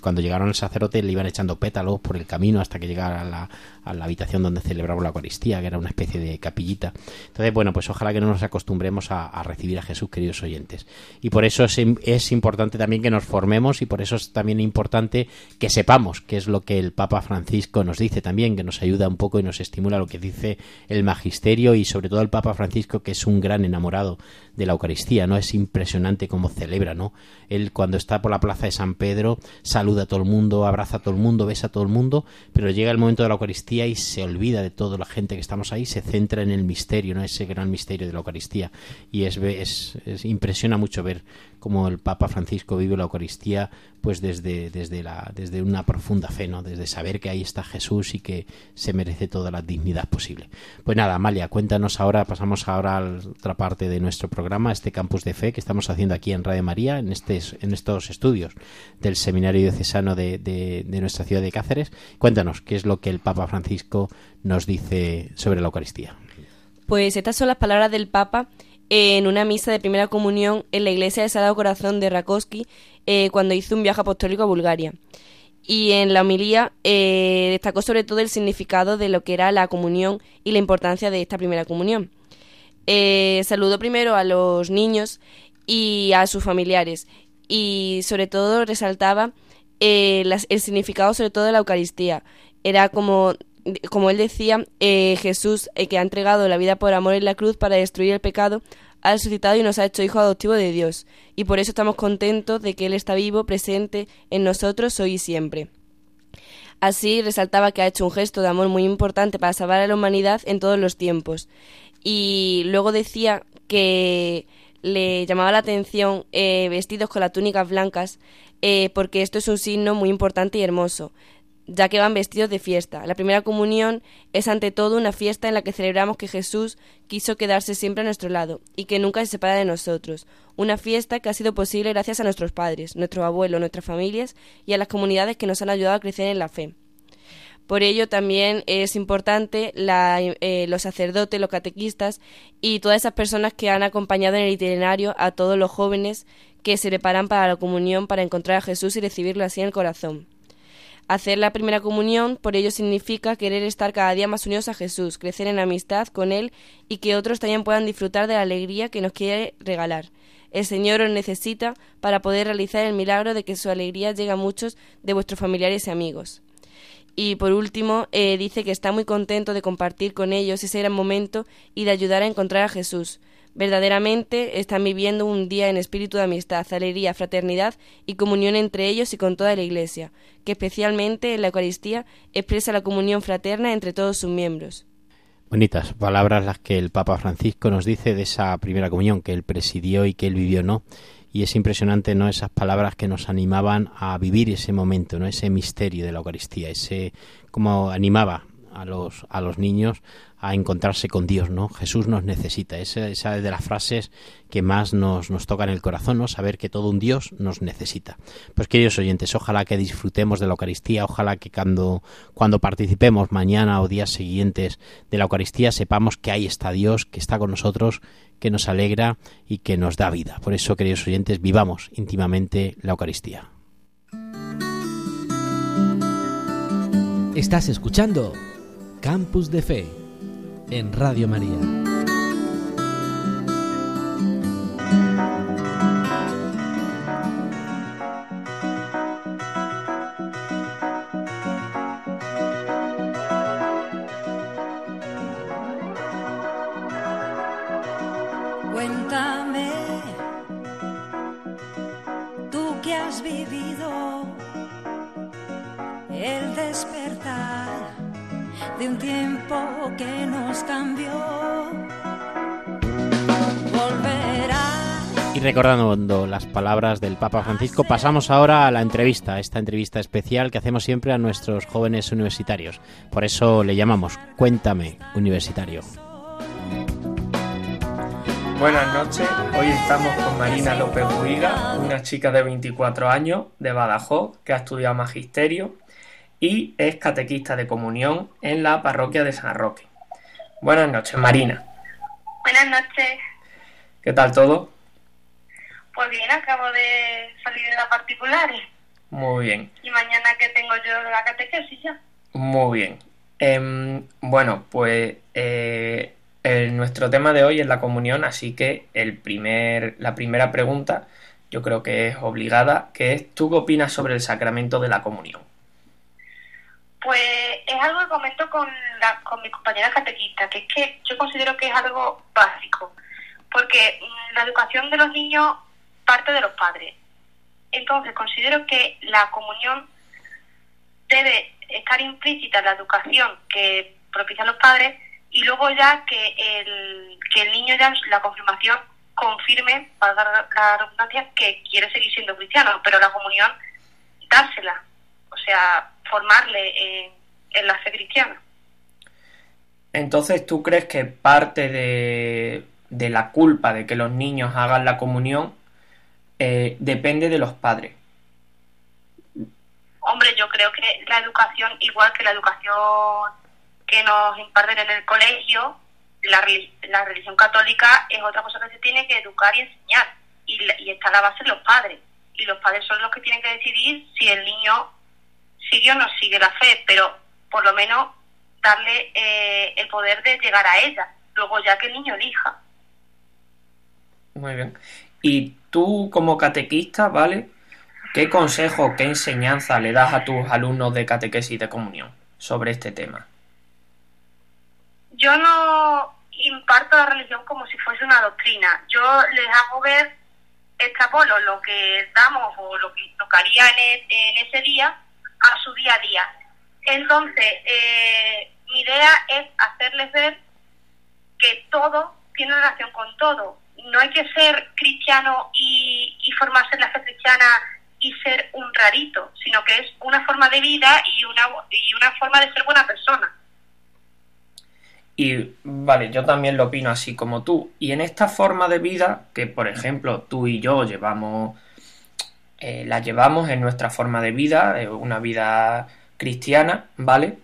cuando llegaron el sacerdote le iban echando pétalos por el camino hasta que llegara a la, a la habitación donde celebramos la Eucaristía, que era una especie de capillita. Entonces, bueno, pues ojalá que no nos acostumbremos a, recibir a Jesús, queridos oyentes. Y por eso es, es importante también que nos formemos y por eso es también importante que sepamos qué es lo que el Papa Francisco nos dice también, que nos ayuda un poco y nos estimula lo que dice el magisterio y sobre todo el Papa Francisco, que es un gran enamorado de la Eucaristía, ¿no? Es impresionante cómo celebra, ¿no? Él cuando está por la plaza de San Pedro saluda a todo el mundo, abraza a todo el mundo, besa a todo el mundo, pero llega el momento de la Eucaristía y se olvida de toda la gente que estamos ahí, se centra en el misterio, ¿no? Ese gran misterio de la Eucaristía. Y es, es, es- impresiona mucho ver cómo el Papa Francisco vive la Eucaristía pues desde, desde, la, desde una profunda fe, ¿no? Desde saber que ahí está Jesús y que se merece toda la dignidad posible. Pues nada, Amalia, cuéntanos ahora, pasamos ahora a otra parte de nuestro programa, este campus de fe que estamos haciendo aquí en Radio María, en, este, en estos estudios del Seminario Diocesano de, de, de nuestra ciudad de Cáceres. Cuéntanos qué es lo que el Papa Francisco nos dice sobre la Eucaristía. Pues estas son las palabras del Papa en una misa de primera comunión en la iglesia del Sagrado Corazón de Rakowski eh, cuando hizo un viaje apostólico a Bulgaria. Y en la homilía eh, destacó sobre todo el significado de lo que era la comunión y la importancia de esta primera comunión. Eh, saludó primero a los niños y a sus familiares y sobre todo resaltaba el significado sobre todo de la Eucaristía. Era como, como él decía, eh, Jesús eh, que ha entregado la vida por amor en la cruz para destruir el pecado, ha resucitado y nos ha hecho hijos adoptivos de Dios. Y por eso estamos contentos de que Él está vivo, presente en nosotros hoy y siempre. Así resaltaba que ha hecho un gesto de amor muy importante para salvar a la humanidad en todos los tiempos. Y luego decía que le llamaba la atención eh, vestidos con las túnicas blancas porque esto es un signo muy importante y hermoso ya que van vestidos de fiesta. La primera comunión es ante todo una fiesta en la que celebramos que Jesús quiso quedarse siempre a nuestro lado y que nunca se separa de nosotros. Una fiesta que ha sido posible gracias a nuestros padres, nuestros abuelos, nuestras familias y a las comunidades que nos han ayudado a crecer en la fe. Por ello también es importante eh, los sacerdotes, los catequistas y todas esas personas que han acompañado en el itinerario a todos los jóvenes que se preparan para la comunión para encontrar a Jesús y recibirlo así en el corazón. Hacer la primera comunión, por ello, significa querer estar cada día más unidos a Jesús, crecer en amistad con Él y que otros también puedan disfrutar de la alegría que nos quiere regalar. El Señor os necesita para poder realizar el milagro de que su alegría llegue a muchos de vuestros familiares y amigos. Y por último, eh, dice que está muy contento de compartir con ellos ese gran momento y de ayudar a encontrar a Jesús. Verdaderamente están viviendo un día en espíritu de amistad, alegría, fraternidad y comunión entre ellos y con toda la Iglesia, que especialmente en la Eucaristía expresa la comunión fraterna entre todos sus miembros. Bonitas palabras las que el Papa Francisco nos dice de esa primera comunión que él presidió y que él vivió, ¿no? Y es impresionante, ¿no? Esas palabras que nos animaban a vivir ese momento, ¿no? Ese misterio de la Eucaristía, ese como animaba a los, a los niños a encontrarse con Dios, ¿no? Jesús nos necesita. Esa, es de las frases que más nos, nos tocan el corazón, ¿no? Saber que todo un Dios nos necesita. Pues queridos oyentes, ojalá que disfrutemos de la Eucaristía, ojalá que cuando, cuando participemos mañana o días siguientes de la Eucaristía sepamos que ahí está Dios, que está con nosotros, que nos alegra y que nos da vida. Por eso, queridos oyentes, vivamos íntimamente la Eucaristía. Estás escuchando Campus de Fe en Radio María. De un tiempo que nos cambió. Volverá. Y recordando las palabras del Papa Francisco, pasamos ahora a la entrevista, esta entrevista especial que hacemos siempre a nuestros jóvenes universitarios. Por eso le llamamos Cuéntame Universitario. Buenas noches, hoy estamos con Marina López Buiga, una chica de 24 años de Badajoz que ha estudiado magisterio y es catequista de comunión en la parroquia de San Roque. Buenas noches, Marina. Buenas noches. ¿Qué tal todo? Pues bien, acabo de salir de las particulares. Muy bien, Y mañana que tengo yo la catequesis ya. muy bien. Em, bueno, pues eh, el- nuestro tema de hoy es la comunión, así que el primer, la primera pregunta yo creo que es obligada, que es ¿tú qué opinas sobre el sacramento de la comunión? Pues es algo que comento con, la, con mi compañera catequista, que es que yo considero que es algo básico, porque mm, la educación de los niños parte de los padres. Entonces considero que la comunión debe estar implícita en la educación que propician los padres y luego ya que el, que el niño ya la confirmación confirme, para dar la redundancia, que quiere seguir siendo cristiano, pero la comunión dársela, o sea, formarle en, en la fe cristiana. Entonces, ¿tú crees que parte de, de la culpa de que los niños hagan la comunión eh, depende de los padres? Hombre, yo creo que la educación, igual que la educación que nos imparten en el colegio, la, la religión católica es otra cosa que se tiene que educar y enseñar. Y, y está la base en los padres. Y los padres son los que tienen que decidir si el niño sigue o no sigue la fe, pero por lo menos darle eh, el poder de llegar a ella. Luego ya que el niño elija. Muy bien. Y tú, como catequista, ¿vale? ¿Qué consejo, qué enseñanza le das a tus alumnos de catequesis de comunión sobre este tema? yo no imparto la religión como si fuese una doctrina. Yo les hago ver, extrapolo lo que damos o lo que tocaría en, e- en ese día a su día a día. Entonces, eh, mi idea es hacerles ver que todo tiene relación con todo. No hay que ser cristiano y, y formarse en la fe cristiana y ser un rarito, sino que es una forma de vida y una, y una forma de ser buena persona. Y vale, yo también lo opino así como tú. Y en esta forma de vida, que por ejemplo tú y yo llevamos, eh, la llevamos en nuestra forma de vida, eh, una vida cristiana, ¿vale?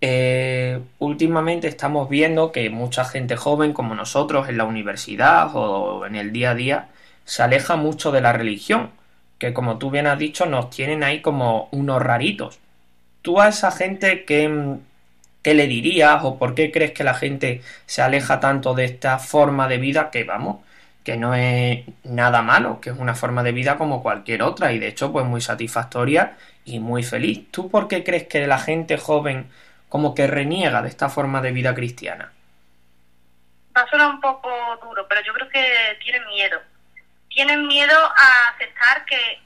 Eh, últimamente estamos viendo que mucha gente joven como nosotros en la universidad o en el día a día se aleja mucho de la religión, que como tú bien has dicho nos tienen ahí como unos raritos. Tú a esa gente que, ¿Qué le dirías o por qué crees que la gente se aleja tanto de esta forma de vida que vamos, que no es nada malo, que es una forma de vida como cualquier otra y de hecho pues muy satisfactoria y muy feliz? ¿Tú por qué crees que la gente joven como que reniega de esta forma de vida cristiana? va a sonar un poco duro, pero yo creo que tienen miedo. Tienen miedo a aceptar que,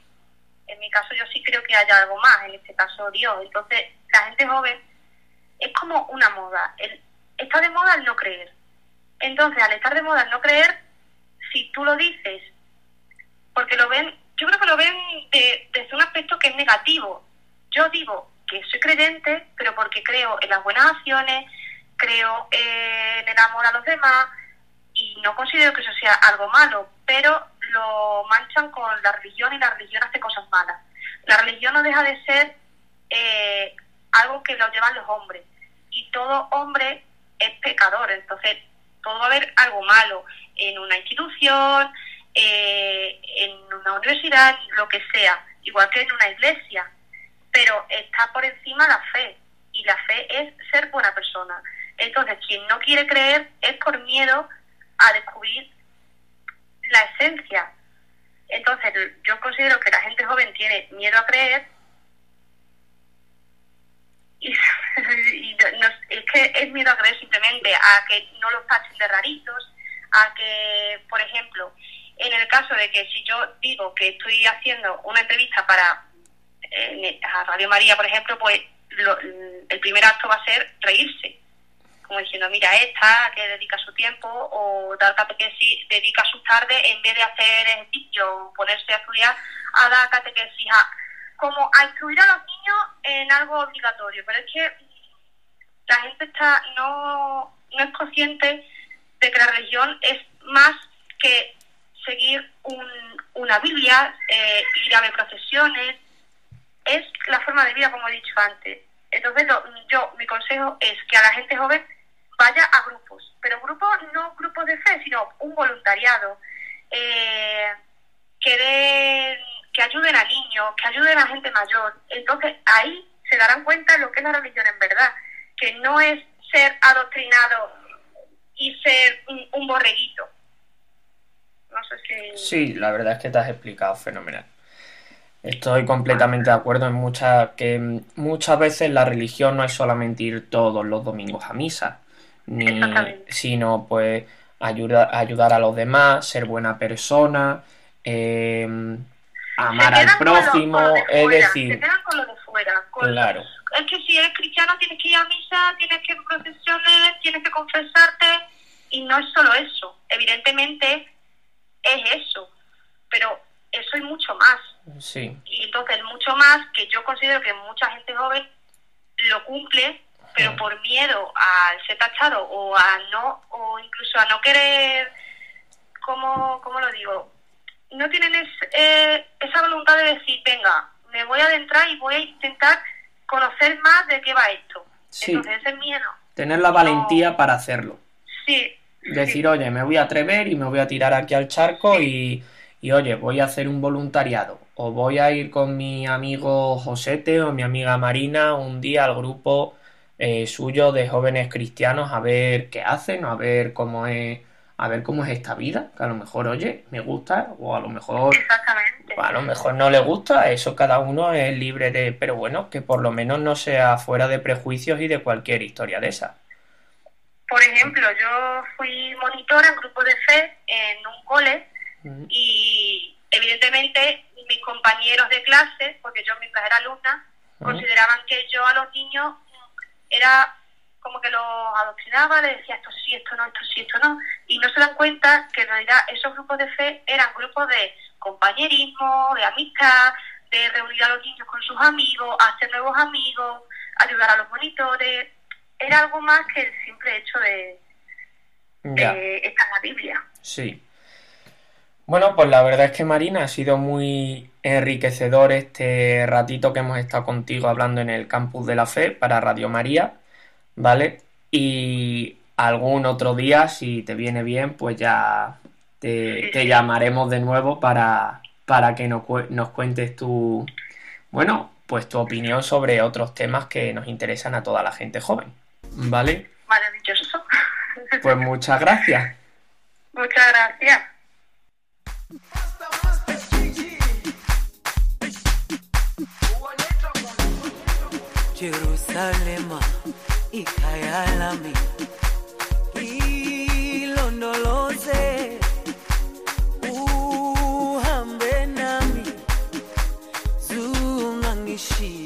en mi caso yo sí creo que haya algo más, en este caso Dios. Entonces, la gente joven es como una moda. Está de moda el no creer. Entonces, al estar de moda el no creer, si tú lo dices, porque lo ven, yo creo que lo ven de- desde un aspecto que es negativo. Yo digo porque soy creyente, pero porque creo en las buenas acciones, creo en el amor a los demás y no considero que eso sea algo malo, pero lo manchan con la religión y la religión hace cosas malas. La religión no deja de ser eh, algo que lo llevan los hombres y todo hombre es pecador, entonces todo va a haber algo malo en una institución, eh, en una universidad, lo que sea, igual que en una iglesia, pero está por encima la fe y la fe es ser buena persona. Entonces, quien no quiere creer es por miedo a descubrir la esencia. Entonces, yo considero que la gente joven tiene miedo a creer y, y no- es que es miedo a creer simplemente a que no los tachen de raritos, a que, por ejemplo, en el caso de que si yo digo que estoy haciendo una entrevista para eh, a Radio María, por ejemplo, pues lo- el primer acto va a ser reírse, como diciendo, mira, esta que dedica su tiempo o dar catequesis, dedica sus tardes en vez de hacer ejercicio o ponerse a estudiar, a dar catequesis, a, como a instruir a los niños en algo obligatorio. Pero es que la gente está no, no es consciente de que la religión es más que seguir un- una Biblia, eh, ir a ver procesiones, es la forma de vida, como he dicho antes. Entonces, lo- yo, mi consejo es que a la gente joven vaya a grupos, pero grupos no grupos de fe, sino un voluntariado, eh, que den, que ayuden a niños, que ayuden a gente mayor. Entonces, ahí se darán cuenta de lo que es la religión en verdad, que no es ser adoctrinado y ser un, un borreguito. No sé si... Sí, la verdad es que te has explicado fenomenal. Estoy completamente de acuerdo en muchas que muchas veces la religión no es solamente ir todos los domingos a misa, ni sino pues ayuda- ayudar a los demás, ser buena persona, eh, amar al quedan con lo- prójimo, con lo de es decir, se quedan con lo de fuera. con- claro, Es que si eres cristiano tienes que ir a misa, tienes que ir procesiones, tienes que confesarte y no es solo eso. Evidentemente es eso, pero eso es mucho más. sí, Y entonces mucho más que yo considero que mucha gente joven lo cumple, pero por miedo a ser tachado o a no, o incluso a no querer, ¿cómo, cómo lo digo? No tienen es- eh, esa voluntad de decir, venga, me voy a adentrar y voy a intentar conocer más de qué va esto. Sí. Entonces ese miedo. tener la valentía para hacerlo. Sí, Decir, oye, me voy a atrever y me voy a tirar aquí al charco y, y, oye, voy a hacer un voluntariado. O voy a ir con mi amigo Josete o mi amiga Marina un día al grupo eh, suyo de jóvenes cristianos a ver qué hacen, a ver cómo es, a ver cómo es esta vida. Que a lo mejor, oye, me gusta, o a lo mejor, a lo mejor no le gusta. Eso cada uno es libre de, pero bueno, que por lo menos no sea fuera de prejuicios y de cualquier historia de esa. Por ejemplo, yo fui monitora en grupo de fe en un cole y evidentemente mis compañeros de clase, porque yo mientras era alumna, consideraban que yo a los niños era como que los adoctrinaba, les decía esto sí, esto no, esto sí, esto no, y no se dan cuenta que en realidad esos grupos de fe eran grupos de compañerismo, de amistad, de reunir a los niños con sus amigos, hacer nuevos amigos, ayudar a los monitores, era algo más que el simple hecho de, Ya. de estar en la Biblia. Sí. Bueno, pues la verdad es que Marina ha sido muy enriquecedor este ratito que hemos estado contigo hablando en el campus de la fe para Radio María, ¿vale? Y algún otro día, si te viene bien, pues ya te, te llamaremos de nuevo para, para que nos, nos cuentes tu, bueno, pues tu opinión sobre otros temas que nos interesan a toda la gente joven, ¿vale? Maravilloso. Pues muchas gracias. Muchas gracias. Jerusalema ikhaya lami ilondoloze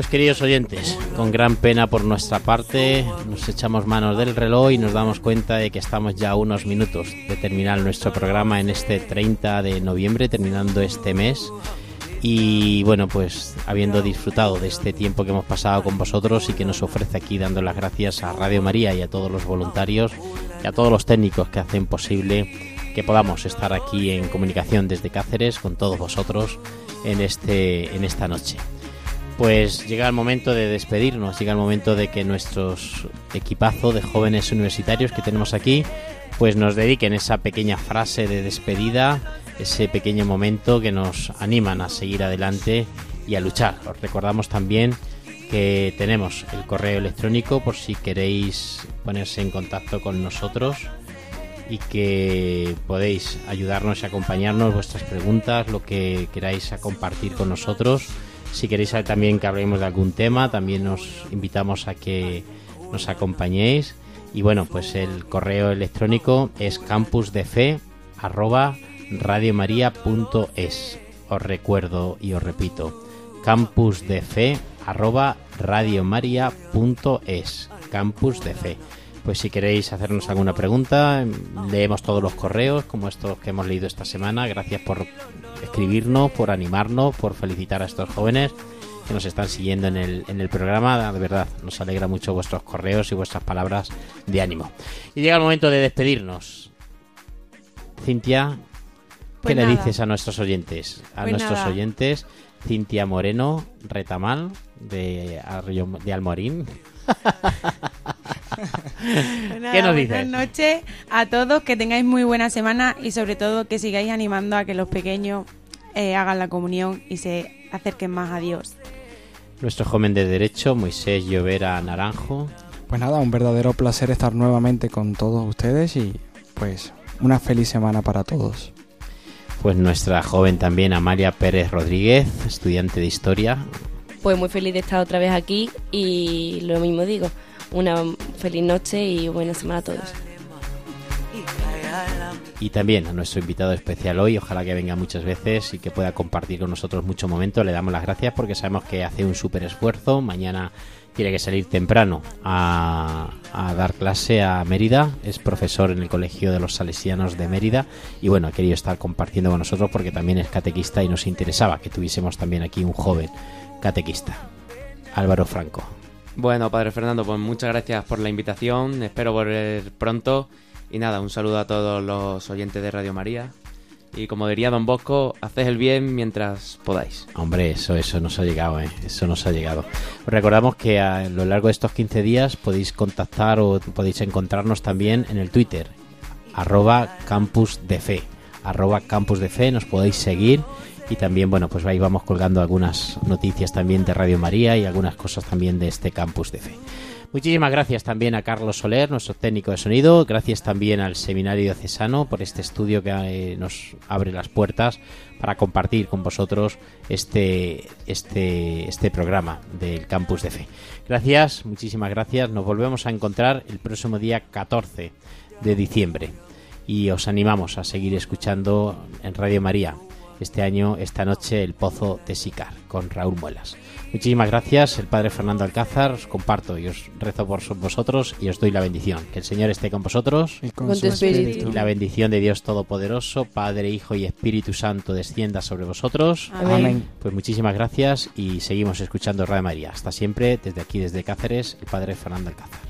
Pues queridos oyentes, con gran pena por nuestra parte, nos echamos manos del reloj y nos damos cuenta de que estamos ya unos minutos de terminar nuestro programa en este 30 de noviembre, terminando este mes. Y bueno, pues habiendo disfrutado de este tiempo que hemos pasado con vosotros y que nos ofrece aquí, dando las gracias a Radio María y a todos los voluntarios y a todos los técnicos que hacen posible que podamos estar aquí en comunicación desde Cáceres con todos vosotros en, este, en esta noche. Pues llega el momento de despedirnos, llega el momento de que nuestros equipazo de jóvenes universitarios que tenemos aquí, pues nos dediquen esa pequeña frase de despedida, ese pequeño momento que nos animan a seguir adelante y a luchar. Os recordamos también que tenemos el correo electrónico por si queréis ponerse en contacto con nosotros y que podéis ayudarnos y acompañarnos vuestras preguntas, lo que queráis compartir con nosotros. Si queréis también que hablemos de algún tema, también os invitamos a que nos acompañéis. Y bueno, pues el correo electrónico es campusdefe@radiomaria.es. Os recuerdo y os repito, campusdefe@radiomaria.es. Campus de Fe. Pues si queréis hacernos alguna pregunta, leemos todos los correos, como estos que hemos leído esta semana. Gracias por escribirnos, por animarnos, por felicitar a estos jóvenes que nos están siguiendo en el, en el programa. De verdad, nos alegra mucho vuestros correos y vuestras palabras de ánimo. Y llega el momento de despedirnos. Cintia, ¿qué Pues le nada. dices a nuestros oyentes? A Pues nuestros nada. oyentes, Cintia Moreno Retamal, de, de Almorín. Nada, ¿Qué nos Buenas dices? noches a todos, que tengáis muy buena semana y sobre todo que sigáis animando a que los pequeños eh, hagan la comunión y se acerquen más a Dios. Nuestro joven de derecho, Moisés Llovera Naranjo. Pues nada, un verdadero placer estar nuevamente con todos ustedes y pues una feliz semana para todos. Pues nuestra joven también, Amalia Pérez Rodríguez, estudiante de historia. Pues muy feliz de estar otra vez aquí y lo mismo digo, una feliz noche y buena semana a todos. Y también a nuestro invitado especial hoy, ojalá que venga muchas veces y que pueda compartir con nosotros mucho momento. Le damos las gracias porque sabemos que hace un súper esfuerzo. Mañana tiene que salir temprano a, a dar clase a Mérida. Es profesor en el Colegio de los Salesianos de Mérida. Y bueno, ha querido estar compartiendo con nosotros porque también es catequista y nos interesaba que tuviésemos también aquí un joven catequista. Álvaro Franco. Bueno, Padre Fernando, pues muchas gracias por la invitación. Espero volver pronto. Y nada, un saludo a todos los oyentes de Radio María. Y como diría Don Bosco, haced el bien mientras podáis. Hombre, eso, eso nos ha llegado, ¿eh? Eso nos ha llegado. Os recordamos que a lo largo de estos 15 días podéis contactar o podéis encontrarnos también en el Twitter, arroba campus. Arroba campus de fe, nos podéis seguir. Y también, bueno, pues ahí vamos colgando algunas noticias también de Radio María y algunas cosas también de este campus de fe. Muchísimas gracias también a Carlos Soler, nuestro técnico de sonido. Gracias también al Seminario Diocesano por este estudio que eh, nos abre las puertas para compartir con vosotros este, este, este programa del Campus de Fe. Gracias, muchísimas gracias. Nos volvemos a encontrar el próximo día 14 de diciembre. Y os animamos a seguir escuchando en Radio María este año, esta noche, El Pozo de Sicar con Raúl Muelas. Muchísimas gracias, el Padre Fernando Alcázar, os comparto y os rezo por vosotros y os doy la bendición. Que el Señor esté con vosotros Y Con su espíritu. y la bendición de Dios Todopoderoso, Padre, Hijo y Espíritu Santo descienda sobre vosotros. Amén. Amén. Pues muchísimas gracias y seguimos escuchando Radio María. Hasta siempre, desde aquí, desde Cáceres, el Padre Fernando Alcázar.